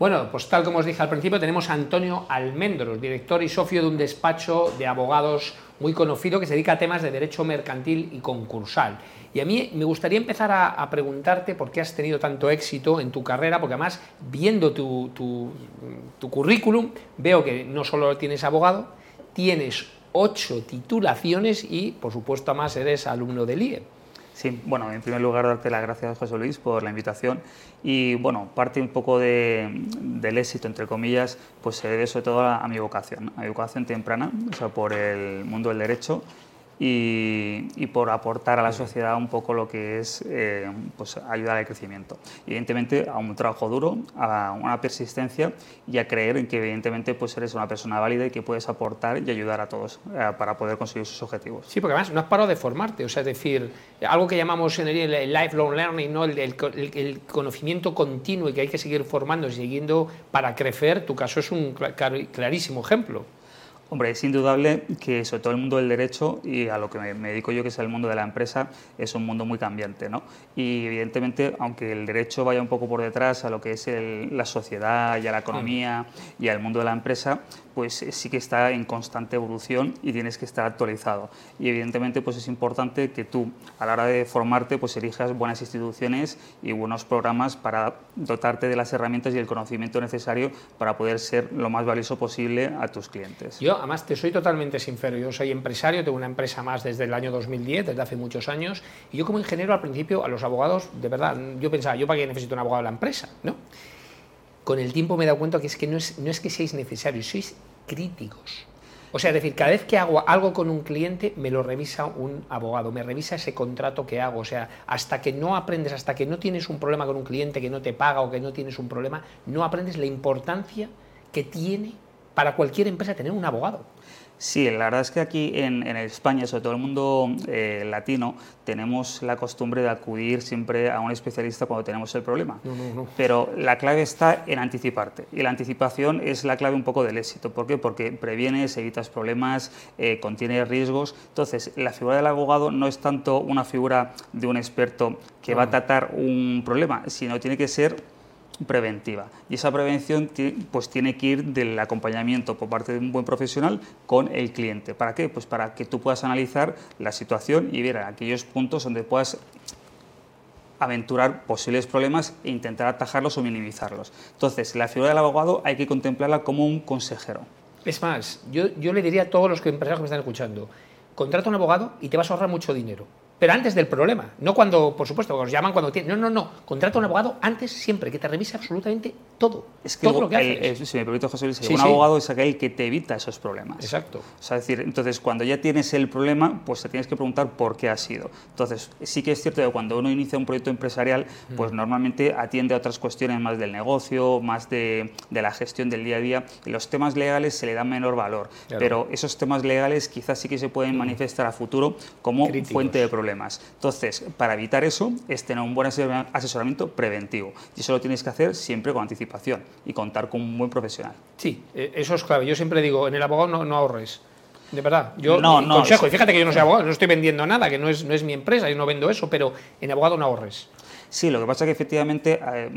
Bueno, pues tal como os dije al principio, tenemos a Antonio Almendros, director y socio de un despacho de abogados muy conocido que se dedica a temas de derecho mercantil y concursal. Y a mí me gustaría empezar a, preguntarte por qué has tenido tanto éxito en tu carrera, porque además, viendo tu, tu currículum, veo que no solo tienes abogado, tienes ocho titulaciones y, por supuesto, además eres alumno del IE. Sí, bueno, en primer lugar darte las gracias, José Luis, por la invitación. Y bueno, parte un poco de, del éxito, entre comillas, pues se debe sobre todo a, mi vocación, a mi vocación temprana, o sea, por el mundo del derecho y, por aportar a la sociedad un poco lo que es eh, pues ayudar al crecimiento. Evidentemente a un trabajo duro, a una persistencia y a creer en que evidentemente pues eres una persona válida y que puedes aportar y ayudar a todos eh, para poder conseguir sus objetivos. Sí, porque además no has parado de formarte, o sea, es decir, algo que llamamos en el, lifelong learning, ¿no? El, conocimiento continuo y que hay que seguir formando y siguiendo para crecer, tu caso es un clarísimo ejemplo. Hombre, es indudable que sobre todo el mundo del derecho y a lo que me, dedico yo, que es el mundo de la empresa, es un mundo muy cambiante. ¿no? Y evidentemente, aunque el derecho vaya un poco por detrás a lo que es la sociedad y a la economía y al mundo de la empresa, pues sí que está en constante evolución y tienes que estar actualizado. Y evidentemente pues es importante que tú a la hora de formarte pues elijas buenas instituciones y buenos programas para dotarte de las herramientas y el conocimiento necesario para poder ser lo más valioso posible a tus clientes. Yo además te soy totalmente sincero, yo soy empresario, tengo una empresa más desde el año 2010, desde hace muchos años, y yo como ingeniero al principio a los abogados, de verdad, yo pensaba, yo para qué necesito un abogado de la empresa, ¿no? con el tiempo me he dado cuenta que es que no es, no es que seáis necesarios, sois críticos. O sea, es decir, cada vez que hago algo con un cliente, me lo revisa un abogado, me revisa ese contrato que hago. O sea, hasta que no aprendes, hasta que no tienes un problema con un cliente que no te paga o que no tienes un problema, no aprendes la importancia que tiene para cualquier empresa tener un abogado. Sí, la verdad es que aquí en, España, sobre todo el mundo eh, latino, tenemos la costumbre de acudir siempre a un especialista cuando tenemos el problema. Pero la clave está en anticiparte. Y la anticipación es la clave un poco del éxito. ¿Por qué? Porque previenes, evitas problemas, eh, contiene riesgos. Entonces, la figura del abogado no es tanto una figura de un experto que va a tratar un problema, sino tiene que ser preventiva. Y esa prevención pues, tiene que ir del acompañamiento por parte de un buen profesional con el cliente. ¿Para qué? Pues para que tú puedas analizar la situación y ver aquellos puntos donde puedas aventurar posibles problemas e intentar atajarlos o minimizarlos. Entonces, la figura del abogado hay que contemplarla como un consejero. Es más, yo, yo le diría a todos los empresarios que me están escuchando, contrata un abogado y te vas a ahorrar mucho dinero pero antes del problema, no cuando, por supuesto, os llaman cuando tienen. No, no, no. Contrata a un abogado antes siempre, que te revise absolutamente todo. Es que todo lo que haces. si me permite, José Luis, un abogado es aquel que te evita esos problemas. Exacto. O sea, es decir, entonces cuando ya tienes el problema, pues te tienes que preguntar por qué ha sido. Entonces, sí que es cierto que cuando uno inicia un proyecto empresarial, pues normalmente atiende a otras cuestiones más del negocio, más de, de, la gestión del día a día. Los temas legales se le dan menor valor. Pero esos temas legales quizás sí que se pueden manifestar a futuro como fuente de problemas. Entonces, para evitar eso, es tener un buen asesoramiento preventivo. Y eso lo tienes que hacer siempre con anticipación y contar con un buen profesional. Sí, eh, eso es clave. Yo siempre digo, en el abogado no, ahorres. De verdad, yo no, no, consejo, y fíjate que yo no soy abogado, no estoy vendiendo nada, que no es, no es mi empresa, yo no vendo eso, pero en abogado no ahorres. Sí, lo que pasa es que efectivamente eh,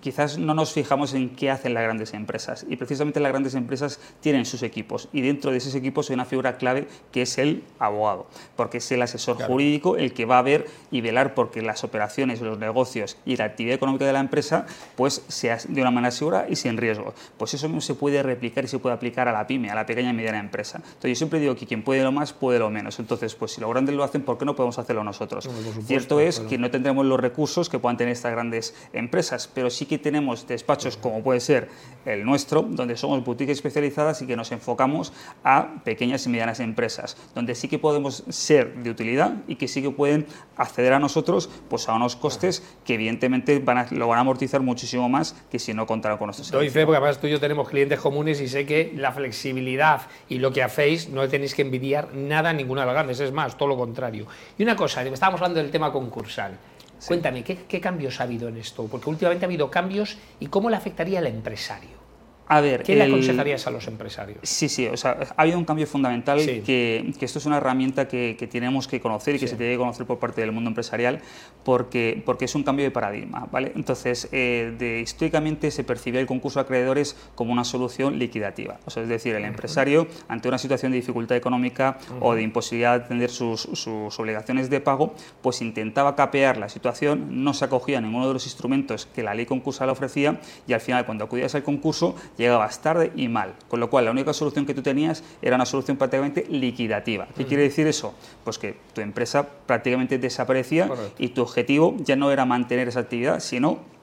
quizás no nos fijamos en qué hacen las grandes empresas y precisamente las grandes empresas tienen sus equipos y dentro de esos equipos hay una figura clave que es el abogado, porque es el asesor jurídico el que va a ver y velar porque las operaciones, los negocios y la actividad económica de la empresa pues sea de una manera segura y sin riesgo. Pues eso no se puede replicar y se puede aplicar a la pyme, a la pequeña y mediana empresa. Entonces yo siempre digo que quien puede lo más puede lo menos. Entonces, pues si los grandes lo hacen, ¿por qué no podemos hacerlo nosotros? Cierto es que no tendremos los recursos que puedan tener estas grandes empresas, pero sí que tenemos despachos como puede ser el nuestro, donde somos boutiques especializadas y que nos enfocamos a pequeñas y medianas empresas, donde sí que podemos ser de utilidad y que sí que pueden acceder a nosotros pues a unos costes que evidentemente van a, lo van a amortizar muchísimo más que si no contaran con nosotros. Doy fe porque además tú y yo tenemos clientes comunes y sé que la flexibilidad y lo que hacéis no tenéis que envidiar nada a ninguna de las grandes, es más, todo lo contrario. Y una cosa, estábamos hablando del tema concursal. Cuéntame, ¿qué, cambios ha habido en esto? Porque últimamente ha habido cambios y cómo le afectaría al empresario. A ver, ¿Qué le aconsejarías a los empresarios? Sí, sí, o sea, ha habido un cambio fundamental que, esto es una herramienta que, tenemos que conocer y que se tiene que conocer por parte del mundo empresarial porque, porque es un cambio de paradigma, ¿vale? Entonces, eh, de, históricamente se percibía el concurso de acreedores como una solución liquidativa, o sea, es decir, el empresario ante una situación de dificultad económica o de imposibilidad de atender sus, sus obligaciones de pago, pues intentaba capear la situación, no se acogía a ninguno de los instrumentos que la ley concursal ofrecía y al final cuando acudías al concurso llegabas tarde y mal, con lo cual la única solución que tú tenías era una solución prácticamente liquidativa. ¿Qué quiere decir eso? Pues que tu empresa prácticamente desaparecía y tu objetivo ya no era mantener esa actividad, sino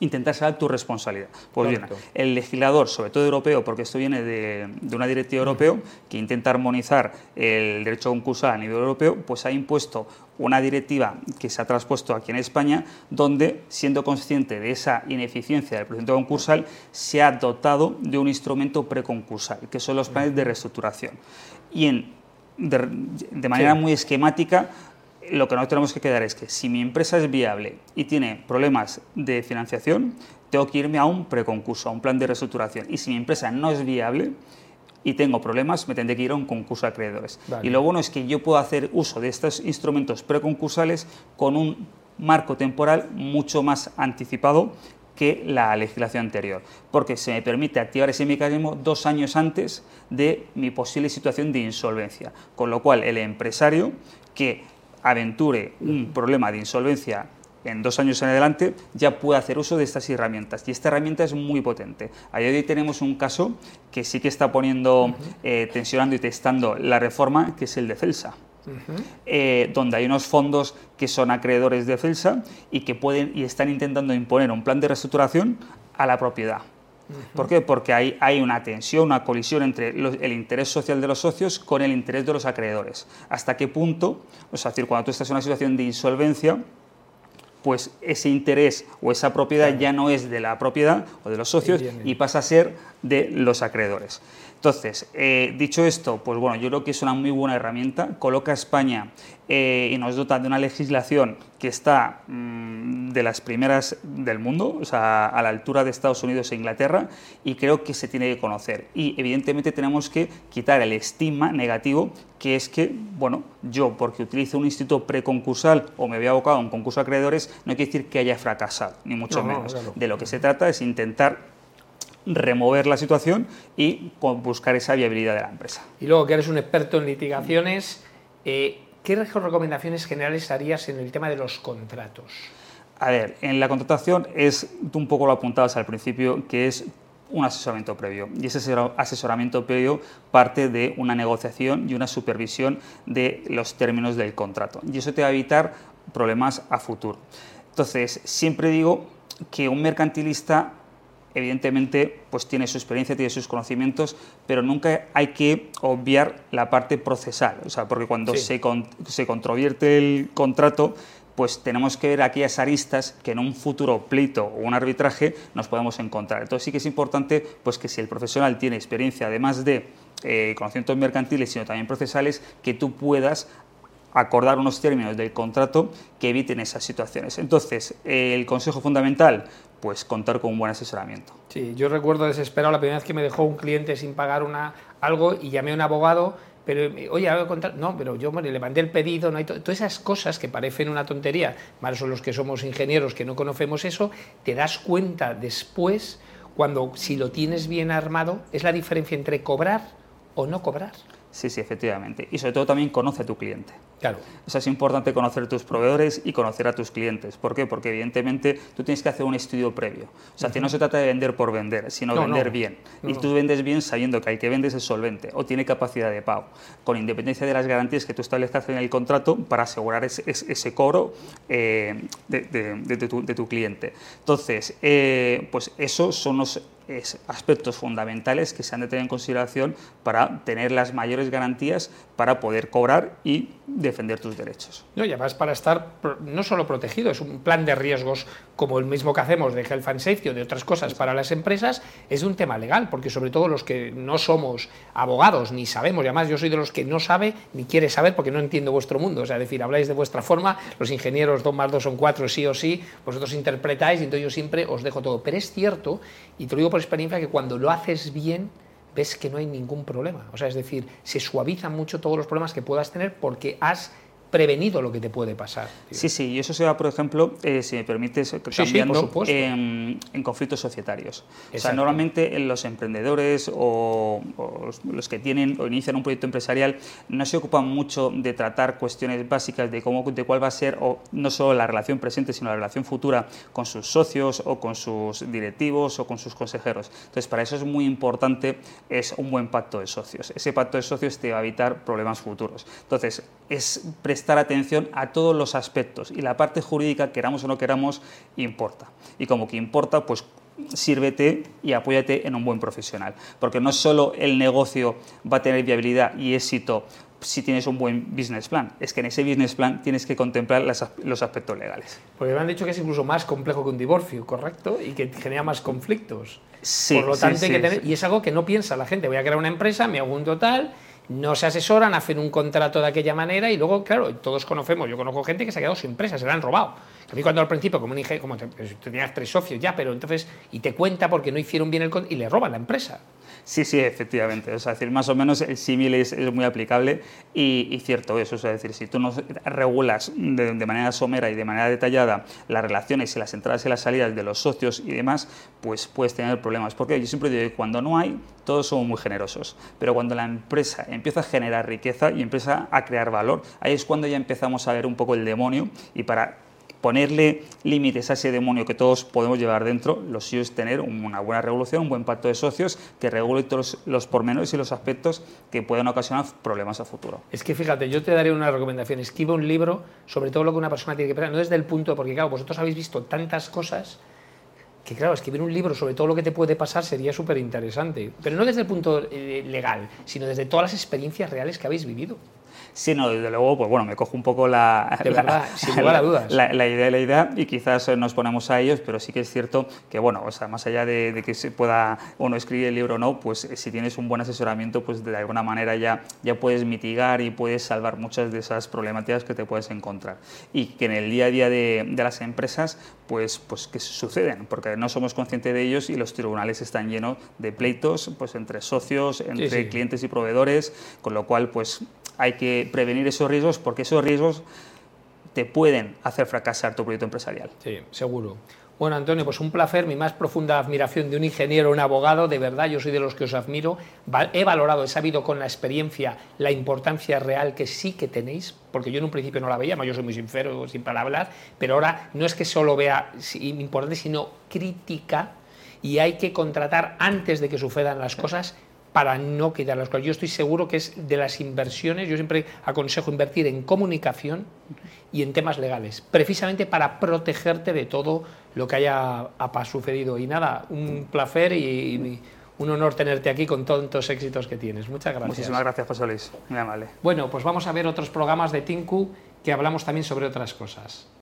intentar saber tu responsabilidad. Pues bien, el legislador, sobre todo europeo, porque esto viene de, una directiva europea que intenta armonizar el derecho concursal a nivel europeo, pues ha impuesto una directiva que se ha traspuesto aquí en España, donde, siendo consciente de esa ineficiencia del procedimiento concursal, se ha dotado de un instrumento preconcursal, que son los planes de reestructuración. Y en, de, manera muy esquemática, lo que no tenemos que quedar es que si mi empresa es viable y tiene problemas de financiación, tengo que irme a un preconcurso, a un plan de reestructuración. Y si mi empresa no es viable y tengo problemas, me tendré que ir a un concurso de acreedores. Y lo bueno es que yo puedo hacer uso de estos instrumentos preconcursales con un marco temporal mucho más anticipado que la legislación anterior, porque se me permite activar ese mecanismo dos años antes de mi posible situación de insolvencia, con lo cual el empresario que aventure un problema de insolvencia en dos años en adelante, ya puede hacer uso de estas herramientas. Y esta herramienta es muy potente. A día de hoy tenemos un caso que sí que está poniendo, eh, tensionando y testando la reforma, que es el de Celsa. Eh, donde hay unos fondos que son acreedores de Celsa y que pueden y están intentando imponer un plan de reestructuración a la propiedad. ¿Por qué? Porque hay, hay una tensión, una colisión entre el interés social de los socios con el interés de los acreedores. ¿Hasta qué punto? es decir, cuando tú estás en una situación de insolvencia, pues ese interés o esa propiedad ya no es de la propiedad o de los socios y pasa a ser de los acreedores. Entonces, eh, dicho esto, pues bueno, yo creo que es una muy buena herramienta, coloca a España eh, y nos dota de una legislación que está mm, de las primeras del mundo, o sea, a la altura de Estados Unidos e Inglaterra, y creo que se tiene que conocer. Y evidentemente tenemos que quitar el estigma negativo que es que, bueno, yo porque utilizo un instituto preconcursal o me voy abocado a un concurso de acreedores, no quiere decir que haya fracasado, ni mucho menos. De lo que se trata es intentar remover la situación y buscar esa viabilidad de la empresa. Y luego que eres un experto en litigaciones, eh, ¿qué recomendaciones generales harías en el tema de los contratos? A ver, en la contratación es, tú un poco lo apuntabas al principio, que es un asesoramiento previo. Y ese asesoramiento previo parte de una negociación y una supervisión de los términos del contrato. Y eso te va a evitar problemas a futuro. Entonces, siempre digo que un mercantilista evidentemente pues tiene su experiencia, tiene sus conocimientos, pero nunca hay que obviar la parte procesal, o sea, porque cuando se, se controvierte el contrato, pues tenemos que ver aquellas aristas que en un futuro pleito o un arbitraje nos podemos encontrar. Entonces sí que es importante pues que si el profesional tiene experiencia, además de eh, conocimientos mercantiles, sino también procesales, que tú puedas acordar unos términos del contrato que eviten esas situaciones. Entonces, el consejo fundamental, pues contar con un buen asesoramiento. Sí, yo recuerdo desesperado la primera vez que me dejó un cliente sin pagar una, algo y llamé a un abogado, pero oye, a contar, no, pero yo le mandé el pedido, no hay todas esas cosas que parecen una tontería, más son los que somos ingenieros que no conocemos eso, te das cuenta después cuando si lo tienes bien armado es la diferencia entre cobrar o no cobrar. Sí, sí, efectivamente. Y sobre todo también conoce a tu cliente. Claro. O sea, es importante conocer tus proveedores y conocer a tus clientes. ¿Por qué? Porque evidentemente tú tienes que hacer un estudio previo. O sea, que no se trata de vender por vender, sino vender bien. y tú vendes bien sabiendo que el que vendes es solvente o tiene capacidad de pago, con independencia de las garantías que tú establezcas en el contrato para asegurar ese, ese cobro eh, de, tu, cliente. Entonces, eh, pues esos son los aspectos fundamentales que se han de tener en consideración para tener las mayores garantías para poder cobrar y defender tus derechos. No, y además para estar no solo protegido, es un plan de riesgos como el mismo que hacemos de Health and Safety o de otras cosas para las empresas, es un tema legal, porque sobre todo los que no somos abogados ni sabemos, y además yo soy de los que no sabe ni quiere saber porque no entiendo vuestro mundo, o sea, es decir, habláis de vuestra forma, los ingenieros 2 más 2 son 4 sí o sí, vosotros interpretáis y entonces yo siempre os dejo todo, pero es cierto, y te lo digo por experiencia que cuando lo haces bien, ves que no hay ningún problema. O sea, es decir, se suavizan mucho todos los problemas que puedas tener porque has prevenido lo que te puede pasar. Sí, sí, y eso se va, por ejemplo, eh, si me permites, cambiando en, conflictos societarios. O sea, normalmente en los emprendedores o, los que tienen o inician un proyecto empresarial no se ocupan mucho de tratar cuestiones básicas de cómo, de cuál va a ser o no solo la relación presente, sino la relación futura con sus socios o con sus directivos o con sus consejeros. Entonces, para eso es muy importante es un buen pacto de socios. Ese pacto de socios te va a evitar problemas futuros. Entonces, es prestar atención a todos los aspectos y la parte jurídica, queramos o no queramos, importa. Y como que importa, pues sírvete y apóyate en un buen profesional, porque no solo el negocio va a tener viabilidad y éxito si tienes un buen business plan. Es que en ese business plan tienes que contemplar los aspectos legales. Porque me han dicho que es incluso más complejo que un divorcio, ¿correcto? Y que genera más conflictos. Sí, Por lo tanto, hay que tener, y es algo que no piensa la gente. Voy a crear una empresa, me hago un total no se asesoran, hacen un contrato de aquella manera y luego, claro, todos conocemos, yo conozco gente que se ha quedado sin empresa, se la han robado. A mí cuando al principio, como dije, como pues, tenías tres socios ya, pero entonces, y te cuenta porque no hicieron bien el y le roban la empresa. Sí, sí, efectivamente. O sea, decir, más o menos el símil es, muy aplicable y, cierto eso. es decir, si tú no regulas de, manera somera y de manera detallada las relaciones y las entradas y las salidas de los socios y demás, pues puedes tener problemas. Porque yo siempre digo que cuando no hay, todos somos muy generosos. Pero cuando la empresa empieza a generar riqueza y empieza a crear valor, ahí es cuando ya empezamos a ver un poco el demonio y para ponerle límites a ese demonio que todos podemos llevar dentro, lo suyo es tener una buena regulación, un buen pacto de socios que regule todos los pormenores y los aspectos que puedan ocasionar problemas a futuro. Es que fíjate, yo te daré una recomendación, escribe un libro sobre todo lo que una persona tiene que pensar, no desde el punto, porque claro, vosotros habéis visto tantas cosas que claro, escribir un libro sobre todo lo que te puede pasar sería súper interesante, pero no desde el punto eh, legal, sino desde todas las experiencias reales que habéis vivido. Sí, no, desde luego, pues bueno, me cojo un poco la, la, la, idea la idea y quizás nos ponemos a ellos, pero sí que es cierto que, bueno, o sea, más allá de, que se pueda uno escribir el libro o no, pues eh, si tienes un buen asesoramiento, pues de alguna manera ya, ya puedes mitigar y puedes salvar muchas de esas problemáticas que te puedes encontrar. Y que en el día a día de, de las empresas, pues, pues que suceden, porque no somos conscientes de ellos y los tribunales están llenos de pleitos pues entre socios, entre clientes y proveedores, con lo cual pues hay que prevenir esos riesgos porque esos riesgos te pueden hacer fracasar tu proyecto empresarial. Sí, seguro. Bueno, Antonio, pues un placer, mi más profunda admiración de un ingeniero, un abogado, de verdad, yo soy de los que os admiro. He valorado, he sabido con la experiencia la importancia real que sí que tenéis, porque yo en un principio no la veía, yo soy muy sincero, sin palabras, pero ahora no es que solo vea importante, sino crítica, y hay que contratar antes de que sucedan las cosas para no quitar las cosas. Yo estoy seguro que es de las inversiones, yo siempre aconsejo invertir en comunicación y en temas legales, precisamente para protegerte de todo lo que haya sucedido. Y nada, un placer y, un honor tenerte aquí con tantos éxitos que tienes. Muchas gracias. Muchísimas gracias, José Luis. Muy amable. Bueno, pues vamos a ver otros programas de Tinku que hablamos también sobre otras cosas.